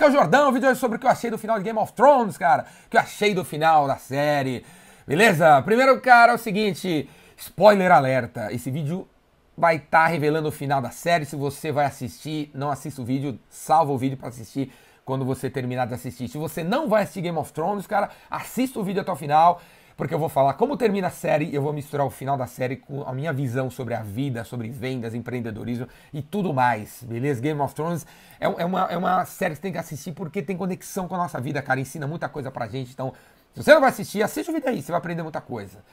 aqui é o Jordão, o vídeo é sobre o que eu achei do final de Game of Thrones, cara. O que eu achei do final da série. Beleza? Primeiro, cara, é o seguinte, spoiler alerta. Esse vídeo vai estar tá revelando o final da série. Se você vai assistir, não assista o vídeo, salva o vídeo para assistir quando você terminar de assistir. Se você não vai assistir Game of Thrones, cara, assista o vídeo até o final porque eu vou falar como termina a série, eu vou misturar o final da série com a minha visão sobre a vida, sobre vendas, empreendedorismo e tudo mais, beleza? Game of Thrones é, é, uma, é uma série que você tem que assistir porque tem conexão com a nossa vida, cara, ensina muita coisa pra gente, então se você não vai assistir, assiste o vídeo aí, você vai aprender muita coisa.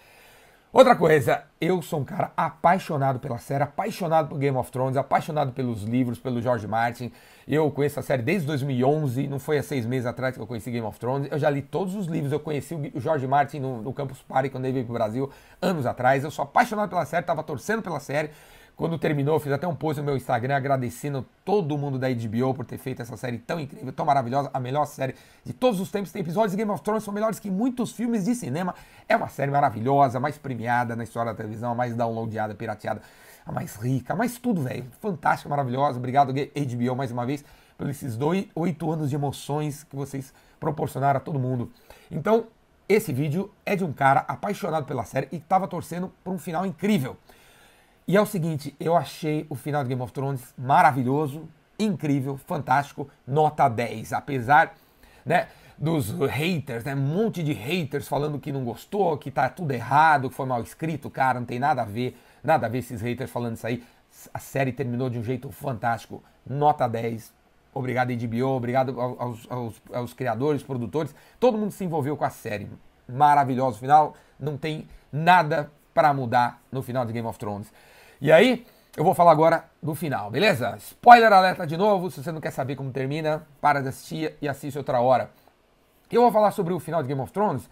Outra coisa, eu sou um cara apaixonado pela série, apaixonado por Game of Thrones, apaixonado pelos livros, pelo George Martin. Eu conheço a série desde 2011, não foi há seis meses atrás que eu conheci Game of Thrones. Eu já li todos os livros, eu conheci o George Martin no, no Campus Party quando ele veio para o Brasil, anos atrás. Eu sou apaixonado pela série, estava torcendo pela série. Quando terminou, fiz até um post no meu Instagram agradecendo todo mundo da HBO por ter feito essa série tão incrível, tão maravilhosa, a melhor série de todos os tempos. Tem episódios de Game of Thrones são melhores que muitos filmes de cinema. É uma série maravilhosa, mais premiada na história da televisão, a mais downloadada, pirateada, a mais rica, a mais tudo, velho. Fantástica, maravilhosa. Obrigado, HBO, mais uma vez, por esses dois, oito anos de emoções que vocês proporcionaram a todo mundo. Então, esse vídeo é de um cara apaixonado pela série e estava torcendo por um final incrível. E é o seguinte, eu achei o final de Game of Thrones maravilhoso, incrível, fantástico, nota 10. Apesar né, dos haters, né, um monte de haters falando que não gostou, que tá tudo errado, que foi mal escrito, cara, não tem nada a ver, nada a ver esses haters falando isso aí. A série terminou de um jeito fantástico, nota 10. Obrigado HBO, obrigado aos, aos, aos criadores, produtores, todo mundo se envolveu com a série. Maravilhoso final, não tem nada para mudar no final de Game of Thrones. E aí, eu vou falar agora do final, beleza? Spoiler alerta de novo, se você não quer saber como termina, para de assistir e assiste outra hora. Eu vou falar sobre o final de Game of Thrones,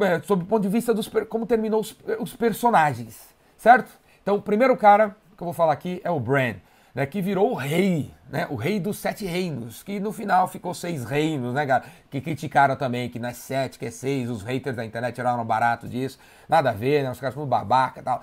é, sob o ponto de vista dos como terminou os, os, personagens, certo? Então, o primeiro cara que eu vou falar aqui é o Bran, né, que virou o rei, né, o rei dos sete reinos, que no final ficou seis reinos, né, cara? Que criticaram também que não é sete, que é seis, os haters da internet eram barato disso, nada a ver, né, os caras foram babaca e tal.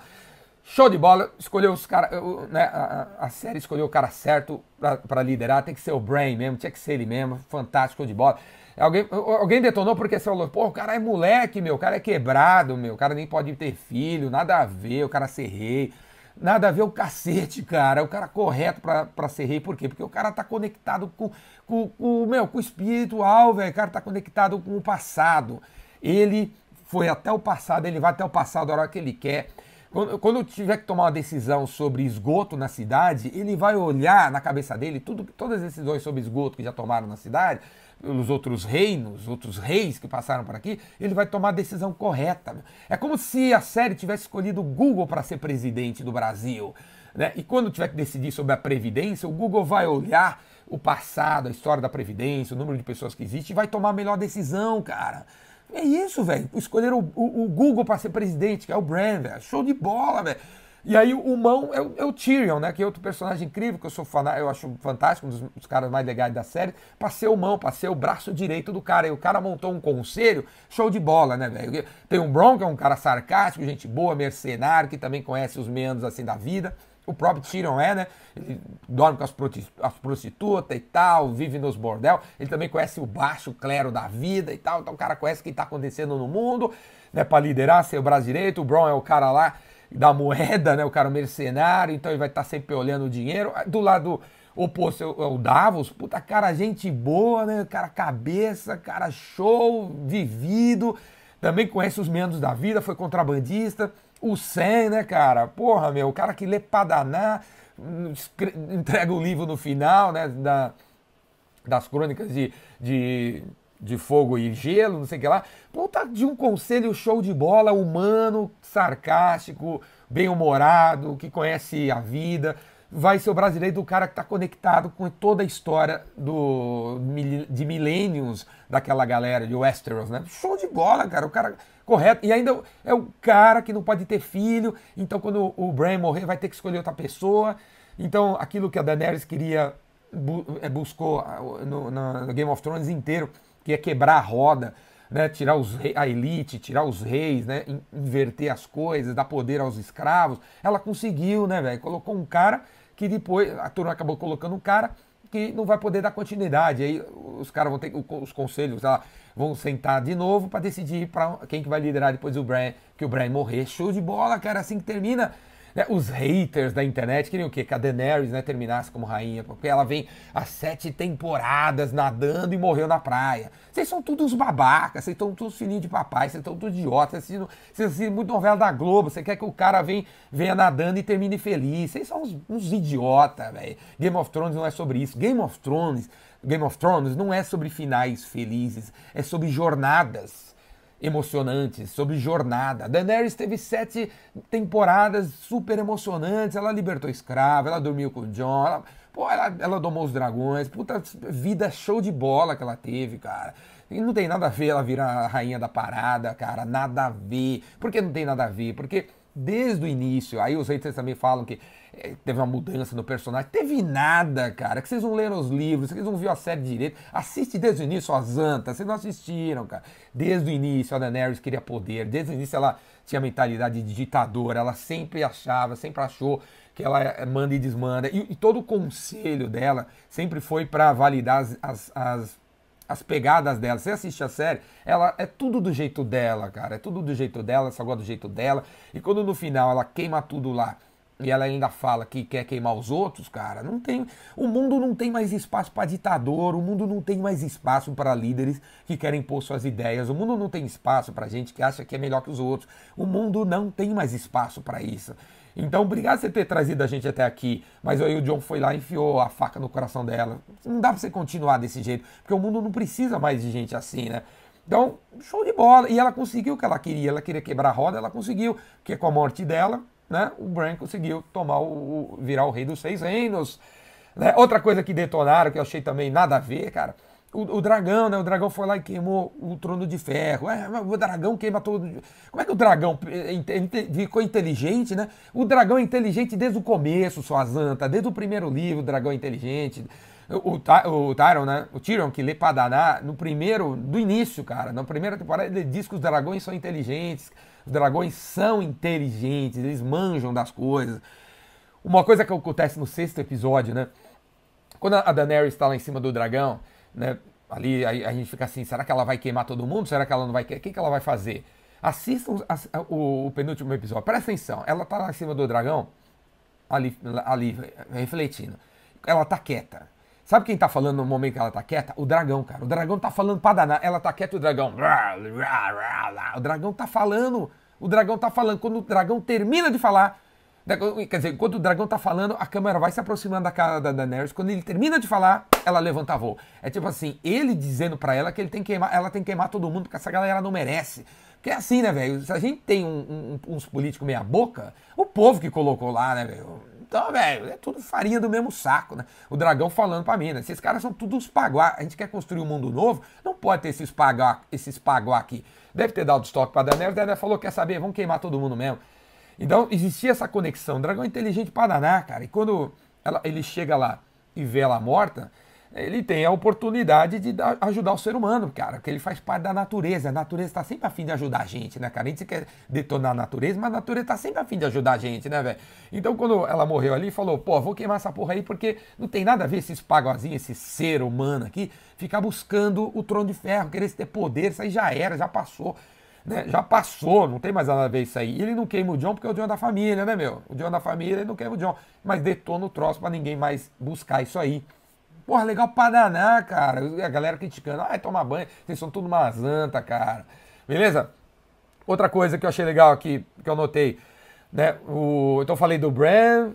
Show de bola, escolheu os caras, né, a, a, série escolheu o cara certo para liderar, tem que ser o Brain mesmo, tinha que ser ele mesmo, fantástico, de bola. Alguém, alguém detonou porque você falou, pô, o cara é moleque, meu, o cara é quebrado, meu, o cara nem pode ter filho, nada a ver, o cara ser rei, nada a ver o cacete, cara, o cara correto para ser rei, por quê? Porque o cara tá conectado com, com, com, meu, com o espiritual, velho, o cara tá conectado com o passado, ele foi até o passado, ele vai até o passado a hora que ele quer, quando, quando tiver que tomar uma decisão sobre esgoto na cidade, ele vai olhar na cabeça dele tudo, todas as decisões sobre esgoto que já tomaram na cidade, os outros reinos, outros reis que passaram por aqui, ele vai tomar a decisão correta. É como se a série tivesse escolhido o Google para ser presidente do Brasil. Né? E quando tiver que decidir sobre a Previdência, o Google vai olhar o passado, a história da Previdência, o número de pessoas que existe e vai tomar a melhor decisão, cara. É isso, velho. Escolheram o, o, o Google para ser presidente, que é o Brand, velho. Show de bola, velho. E aí o mão é o, é o, Tyrion, né? Que é outro personagem incrível, que eu sou fã, eu acho fantástico, um dos, dos, caras mais legais da série, pra ser o mão, pra ser o braço direito do cara. E o cara montou um conselho, show de bola, né, velho? Tem o Bron, que é um cara sarcástico, gente boa, mercenário, que também conhece os meandros assim da vida. O próprio Tyrion é, né? Ele dorme com as, as prostitutas e tal, vive nos bordel. Ele também conhece o baixo clero da vida e tal. Então o cara conhece o que está acontecendo no mundo, né? Para liderar, ser o braço direito. O Bron é o cara lá da moeda, né? O cara mercenário. Então ele vai estar tá sempre olhando o dinheiro. Do lado oposto é o Davos. Puta cara, gente boa, né? Cara cabeça, cara show, vivido. Também conhece os meandros da vida, foi contrabandista. O Sam, né, cara? Porra, meu, o cara que lê Padaná, entrega o livro no final, né, da, das crônicas de, de, de fogo e gelo, não sei o que lá. Puta de um conselho show de bola, humano, sarcástico, bem-humorado, que conhece a vida vai ser o brasileiro do cara que está conectado com toda a história do, de milênios daquela galera de Westeros, né? Show de bola, cara. O cara correto. E ainda é o cara que não pode ter filho. Então, quando o Bran morrer, vai ter que escolher outra pessoa. Então, aquilo que a Daenerys queria, é, buscou no, no Game of Thrones inteiro, que é quebrar a roda. Né, tirar os, a elite, tirar os reis, né, inverter as coisas, dar poder aos escravos. Ela conseguiu, né, velho? Colocou um cara que depois a turma acabou colocando um cara que não vai poder dar continuidade. Aí os caras vão ter, os conselhos lá, vão sentar de novo para decidir para quem que vai liderar depois do Brian, que o Brian morrer. Show de bola, cara, assim que termina. Né, os haters da internet queriam o quê? Que a Daenerys né, terminasse como rainha, porque ela vem há sete temporadas nadando e morreu na praia. Vocês são todos babacas, vocês estão todos filhinhos de papai, vocês estão todos idiotas, vocês assistem, assistem muito novela da Globo, você quer que o cara venha, venha nadando e termine feliz. Vocês são uns, uns idiotas, velho. Game of Thrones não é sobre isso. Game of Thrones, Game of Thrones não é sobre finais felizes, é sobre jornadas emocionantes, sobre jornada. Daenerys teve sete temporadas super emocionantes. Ela libertou escravo, ela dormiu com o John, ela, ela, ela domou os dragões. Puta vida show de bola que ela teve, cara. E não tem nada a ver ela virar a rainha da parada, cara. Nada a ver. Por que não tem nada a ver? Porque desde o início, aí os haters também falam que teve uma mudança no personagem. Teve nada, cara. Que vocês não leram os livros, vocês não viram a série direito. Assiste desde o início a Zanta. Vocês não assistiram, cara. Desde o início a Daenerys queria poder. Desde o início ela tinha mentalidade de ditadora. Ela sempre achava, sempre achou que ela é, manda e desmanda. E, e todo o conselho dela sempre foi para validar as, as, as, as, pegadas dela. Você assiste a série, ela é tudo do jeito dela, cara. É tudo do jeito dela, só gosta do jeito dela. E quando no final ela queima tudo lá e ela ainda fala que quer queimar os outros, cara, não tem. O mundo não tem mais espaço para ditador, o mundo não tem mais espaço para líderes que querem impor suas ideias, o mundo não tem espaço para gente que acha que é melhor que os outros. O mundo não tem mais espaço para isso. Então, obrigado você ter trazido a gente até aqui. Mas aí o John foi lá e enfiou a faca no coração dela. Não dá para você continuar desse jeito, porque o mundo não precisa mais de gente assim, né? Então, show de bola. E ela conseguiu o que ela queria. Ela queria quebrar a roda, ela conseguiu, que é com a morte dela, né, o Bran conseguiu tomar o, virar o rei dos seis reinos. Né? Outra coisa que detonaram, que eu achei também nada a ver, cara, o, o, dragão, né? O dragão foi lá e queimou o trono de ferro. É, o dragão queima todo. Como é que o dragão ficou inteligente, né? O dragão é inteligente desde o começo, sua zanta, desde o primeiro livro, o dragão é inteligente. O, o, o Tyron, né? O Tyrion, que lê Padaná, no primeiro, do início, cara, na primeira temporada, ele diz que os dragões são inteligentes, os dragões são inteligentes, eles manjam das coisas. Uma coisa que acontece no sexto episódio, né? Quando a Daenerys está lá em cima do dragão, né? Ali a, a, gente fica assim, será que ela vai queimar todo mundo? Será que ela não vai queimar? O que, que ela vai fazer? Assistam a, o, o, penúltimo episódio. Presta atenção. Ela tá lá em cima do dragão, ali, ali refletindo. Ela tá quieta. Sabe quem tá falando no momento que ela tá quieta? O dragão, cara. O dragão tá falando pra danar. Ela tá quieta o dragão. O dragão tá falando. O dragão tá falando. Quando o dragão termina de falar. Quer dizer, enquanto o dragão tá falando, a câmera vai se aproximando da cara da Daenerys. Quando ele termina de falar, ela levanta voo. É tipo assim, ele dizendo para ela que ele tem que queimar, ela tem que queimar todo mundo, porque essa galera não merece. Porque é assim, né, velho? Se a gente tem um, um, uns políticos meia boca, o povo que colocou lá, né, velho? Então, velho, é tudo farinha do mesmo saco, né? O dragão falando pra mim, né? Esses caras são tudo os paguá. A gente quer construir um mundo novo, não pode ter esses paguá, esses paguá aqui. Deve ter dado estoque pra Daenerys, Daenerys falou, quer saber, vamos queimar todo mundo mesmo. Então, existia essa conexão. O dragão é inteligente pra danar, cara. E quando ela, ele chega lá e vê ela morta, ele tem a oportunidade de ajudar o ser humano, cara, porque ele faz parte da natureza. A natureza está sempre a fim de ajudar a gente, né, cara? A gente quer detonar a natureza, mas a natureza está sempre a fim de ajudar a gente, né, velho? Então, quando ela morreu ali, falou, pô, vou queimar essa porra aí porque não tem nada a ver esses pagozinhos, esse ser humano aqui, ficar buscando o trono de ferro, querer ter poder, isso aí já era, já passou. Né, já passou, não tem mais nada a ver isso aí. Ele não queima o John porque é o John é da família, né, meu? O John é da família, ele não queima o John. Mas detona o troço para ninguém mais buscar isso aí. Porra, legal pra danar, cara. A galera criticando. Ai, toma banho. Vocês são tudo mazanta, cara. Beleza? Outra coisa que eu achei legal aqui, que eu notei. Né? O, então eu falei do Bran,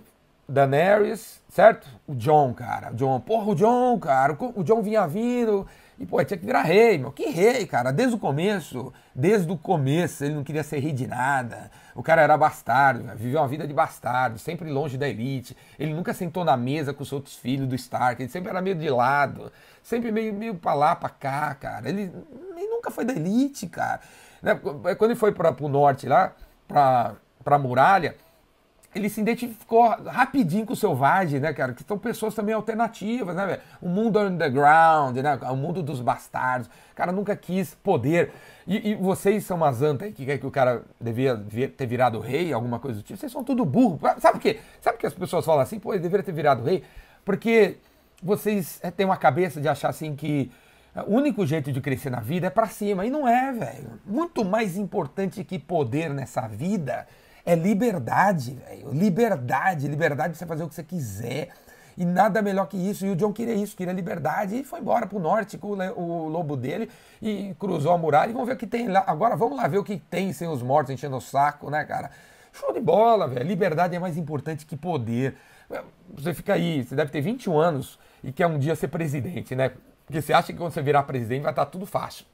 Daenerys, certo? O John, cara. O John, porra, o John, cara. O John vinha vindo. E, pô, tinha que virar rei, meu. Que rei, cara? Desde o começo, desde o começo, ele não queria ser rei de nada. O cara era bastardo, viveu uma vida de bastardo, sempre longe da elite. Ele nunca sentou na mesa com os outros filhos do Stark, ele sempre era meio de lado, sempre meio, meio pra lá, pra cá, cara. Ele, ele nunca foi da elite, cara. Né? Quando ele foi para o norte lá, pra, pra muralha, ele se identificou rapidinho com o selvagem, né, cara? Que são pessoas também alternativas, né, velho? O mundo underground, né? O mundo dos bastardos. O cara nunca quis poder. E, e vocês são umas antas aí que que o cara devia ter virado rei, alguma coisa do tipo. Vocês são tudo burro. Sabe por quê? Sabe que as pessoas falam assim, pô, ele deveria ter virado rei? Porque vocês é, têm uma cabeça de achar assim que o único jeito de crescer na vida é para cima. E não é, velho. Muito mais importante que poder nessa vida é liberdade, velho. Liberdade, liberdade de você fazer o que você quiser. E nada melhor que isso. E o John queria isso, queria liberdade e foi embora pro norte com o lobo dele e cruzou a muralha. E vamos ver o que tem lá. Agora vamos lá ver o que tem sem os mortos enchendo o saco, né, cara? Show de bola, velho. Liberdade é mais importante que poder. Você fica aí, você deve ter 21 anos e quer um dia ser presidente, né? Porque você acha que quando você virar presidente vai estar tudo fácil.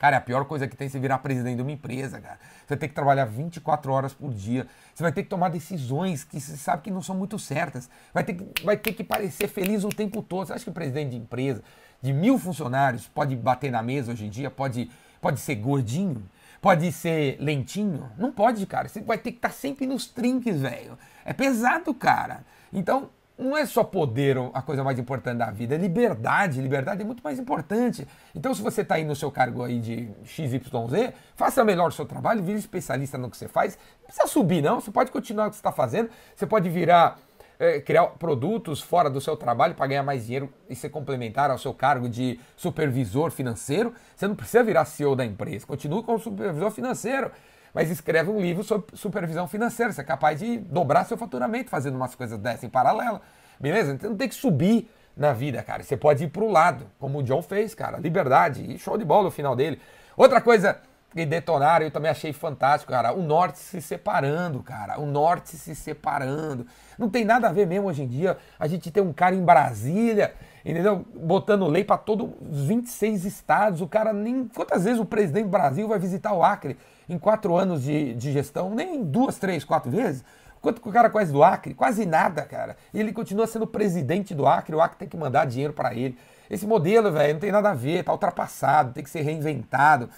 Cara, é a pior coisa que tem é você virar presidente de uma empresa, cara. Você tem que trabalhar 24 horas por dia. Você vai ter que tomar decisões que você sabe que não são muito certas. Vai ter que, vai ter que parecer feliz o tempo todo. Você acha que o presidente de empresa, de mil funcionários, pode bater na mesa hoje em dia? Pode, pode ser gordinho? Pode ser lentinho? Não pode, cara. Você vai ter que estar sempre nos trinques, velho. É pesado, cara. Então, não é só poder a coisa mais importante da vida, é liberdade. Liberdade é muito mais importante. Então, se você está aí no seu cargo aí de XYZ, faça melhor o seu trabalho, vire especialista no que você faz. Não precisa subir, não. Você pode continuar o que você está fazendo. Você pode virar, é, criar produtos fora do seu trabalho para ganhar mais dinheiro e ser complementar ao seu cargo de supervisor financeiro. Você não precisa virar CEO da empresa. Continue como supervisor financeiro mas escreve um livro sobre supervisão financeira. Você é capaz de dobrar seu faturamento fazendo umas coisas dessas em paralelo. Beleza? Então não tem que subir na vida, cara. Você pode ir para o lado, como o John fez, cara. Liberdade. E show de bola o final dele. Outra coisa que detonaram, eu também achei fantástico, cara. O norte se separando, cara. O norte se separando. Não tem nada a ver mesmo hoje em dia. A gente tem um cara em Brasília, entendeu? Botando lei para todos os 26 estados. O cara nem. Quantas vezes o presidente do Brasil vai visitar o Acre? Em quatro anos de, de gestão, nem duas, três, quatro vezes. Quanto que o cara conhece do Acre? Quase nada, cara. Ele continua sendo presidente do Acre, o Acre tem que mandar dinheiro para ele. Esse modelo, velho, não tem nada a ver, tá ultrapassado, tem que ser reinventado.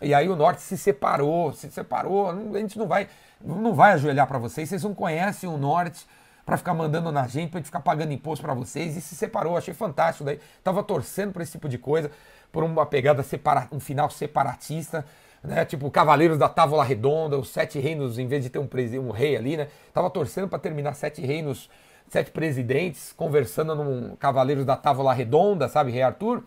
E aí o Norte se separou, se separou, a gente não vai, não vai ajoelhar para vocês, vocês não conhecem o Norte para ficar mandando na gente, para ficar pagando imposto para vocês, e se separou, achei fantástico daí. Tava torcendo por esse tipo de coisa, por uma pegada separa, um final separatista né? Tipo, Cavaleiros da Távola Redonda, os Sete Reinos, em vez de ter um, um rei ali, né? Tava torcendo para terminar Sete Reinos, Sete Presidentes, conversando num Cavaleiros da Távola Redonda, sabe, Rei Arthur?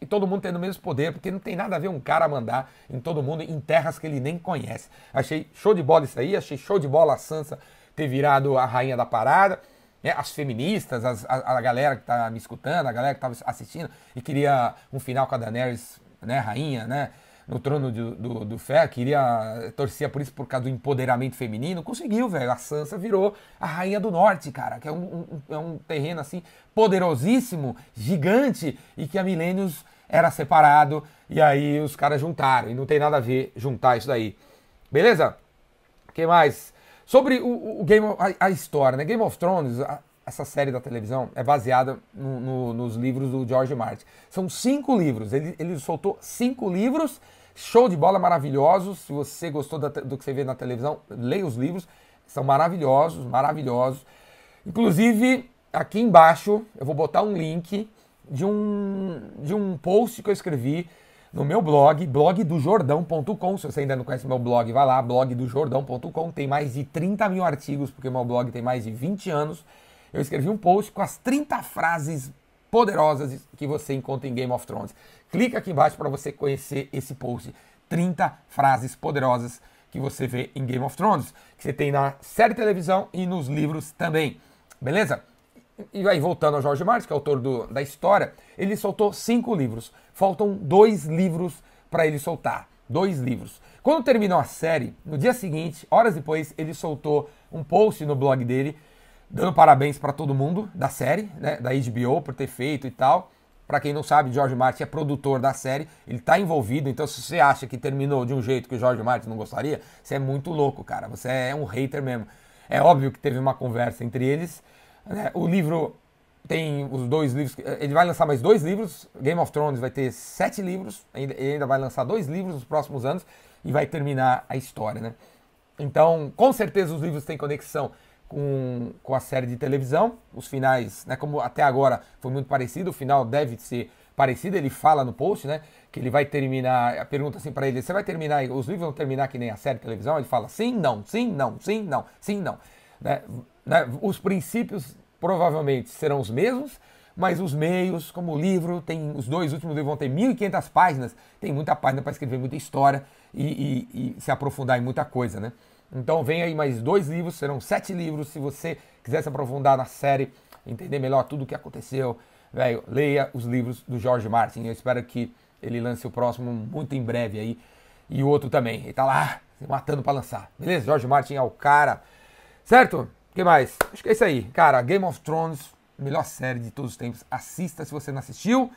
E todo mundo tendo o mesmo poder, porque não tem nada a ver um cara mandar em todo mundo em terras que ele nem conhece. Achei show de bola isso aí, achei show de bola a Sansa ter virado a rainha da parada. Né? As feministas, as, a, a, galera que tá me escutando, a galera que tava assistindo e queria um final com a Daenerys, né, rainha, né? No trono do, do, do Fé, queria, torcia por isso por causa do empoderamento feminino, conseguiu, velho. A Sansa virou a Rainha do Norte, cara, que é um, um, é um terreno assim poderosíssimo, gigante, e que há milênios era separado, e aí os caras juntaram, e não tem nada a ver juntar isso daí. Beleza? O que mais? Sobre o, o Game of, a, a, história, né? Game of Thrones, a, essa série da televisão é baseada no, no, nos livros do George Martin. São cinco livros. Ele, ele soltou cinco livros Show de bola, maravilhosos. Se você gostou do que você vê na televisão, leia os livros. São maravilhosos, maravilhosos. Inclusive, aqui embaixo eu vou botar um link de um, de um post que eu escrevi no meu blog, blogdojordão.com. Se você ainda não conhece meu blog, vai lá, blogdojordão.com. Tem mais de 30 mil artigos, porque meu blog tem mais de 20 anos. Eu escrevi um post com as 30 frases poderosas que você encontra em Game of Thrones. Clica aqui embaixo para você conhecer esse post. 30 frases poderosas que você vê em Game of Thrones, que você tem na série televisão e nos livros também. Beleza? E aí, voltando ao Jorge Martin, que é autor do, da história, ele soltou cinco livros. Faltam dois livros para ele soltar. Dois livros. Quando terminou a série, no dia seguinte, horas depois, ele soltou um post no blog dele dando parabéns para todo mundo da série, né, da HBO por ter feito e tal. Para quem não sabe, George Martin é produtor da série, ele está envolvido, então se você acha que terminou de um jeito que o George Martin não gostaria, você é muito louco, cara. Você é um hater mesmo. É óbvio que teve uma conversa entre eles. Né? O livro tem os dois livros. Ele vai lançar mais dois livros. Game of Thrones vai ter sete livros. Ele ainda vai lançar dois livros nos próximos anos e vai terminar a história, né? Então, com certeza os livros têm conexão com, com a série de televisão. Os finais, né, como até agora foi muito parecido, o final deve ser parecido. Ele fala no post, né, que ele vai terminar. A pergunta assim para ele: você vai terminar? Os livros vão terminar que nem a série de televisão? Ele fala sim, não, sim, não, sim, não, sim, não. Né, né, os princípios provavelmente serão os mesmos, mas os meios, como o livro, tem os dois últimos livros vão ter 1.500 páginas, tem muita página para escrever muita história e, e, e, se aprofundar em muita coisa, né? Então vem aí mais dois livros, serão sete livros. Se você quiser se aprofundar na série, entender melhor tudo o que aconteceu, velho, leia os livros do George Martin. Eu espero que ele lance o próximo muito em breve aí. E o outro também. Ele tá lá matando para lançar. Beleza? George Martin é o cara. Certo? O que mais? Acho que é isso aí. Cara, Game of Thrones, melhor série de todos os tempos. Assista se você não assistiu.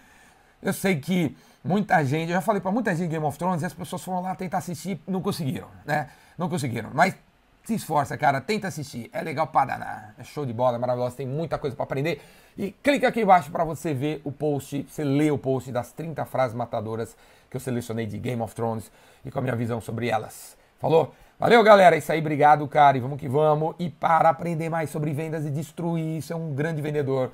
Eu sei que muita gente, eu já falei para muita gente Game of Thrones e as pessoas foram lá tentar assistir não conseguiram, né? Não conseguiram. Mas se esforça, cara, tenta assistir. É legal para danar. É show de bola, é maravilhoso, tem muita coisa para aprender. E clica aqui embaixo para você ver o post, você lê o post das 30 frases matadoras que eu selecionei de Game of Thrones e com a minha visão sobre elas. Falou? Valeu, galera. É isso aí, obrigado, cara. E vamos que vamos. E para aprender mais sobre vendas e destruir, isso é um grande vendedor.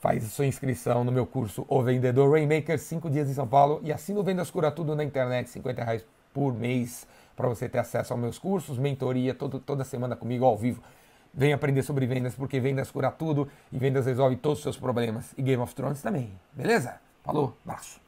Faz sua inscrição no meu curso O Vendedor Rainmaker, 5 dias em São Paulo. E assina o Vendas Cura Tudo na internet, 50 reais por mês, para você ter acesso aos meus cursos, mentoria, todo, toda semana comigo ao vivo. Vem aprender sobre vendas, porque vendas cura tudo e vendas resolve todos os seus problemas. E Game of Thrones também. Beleza? Falou, abraço.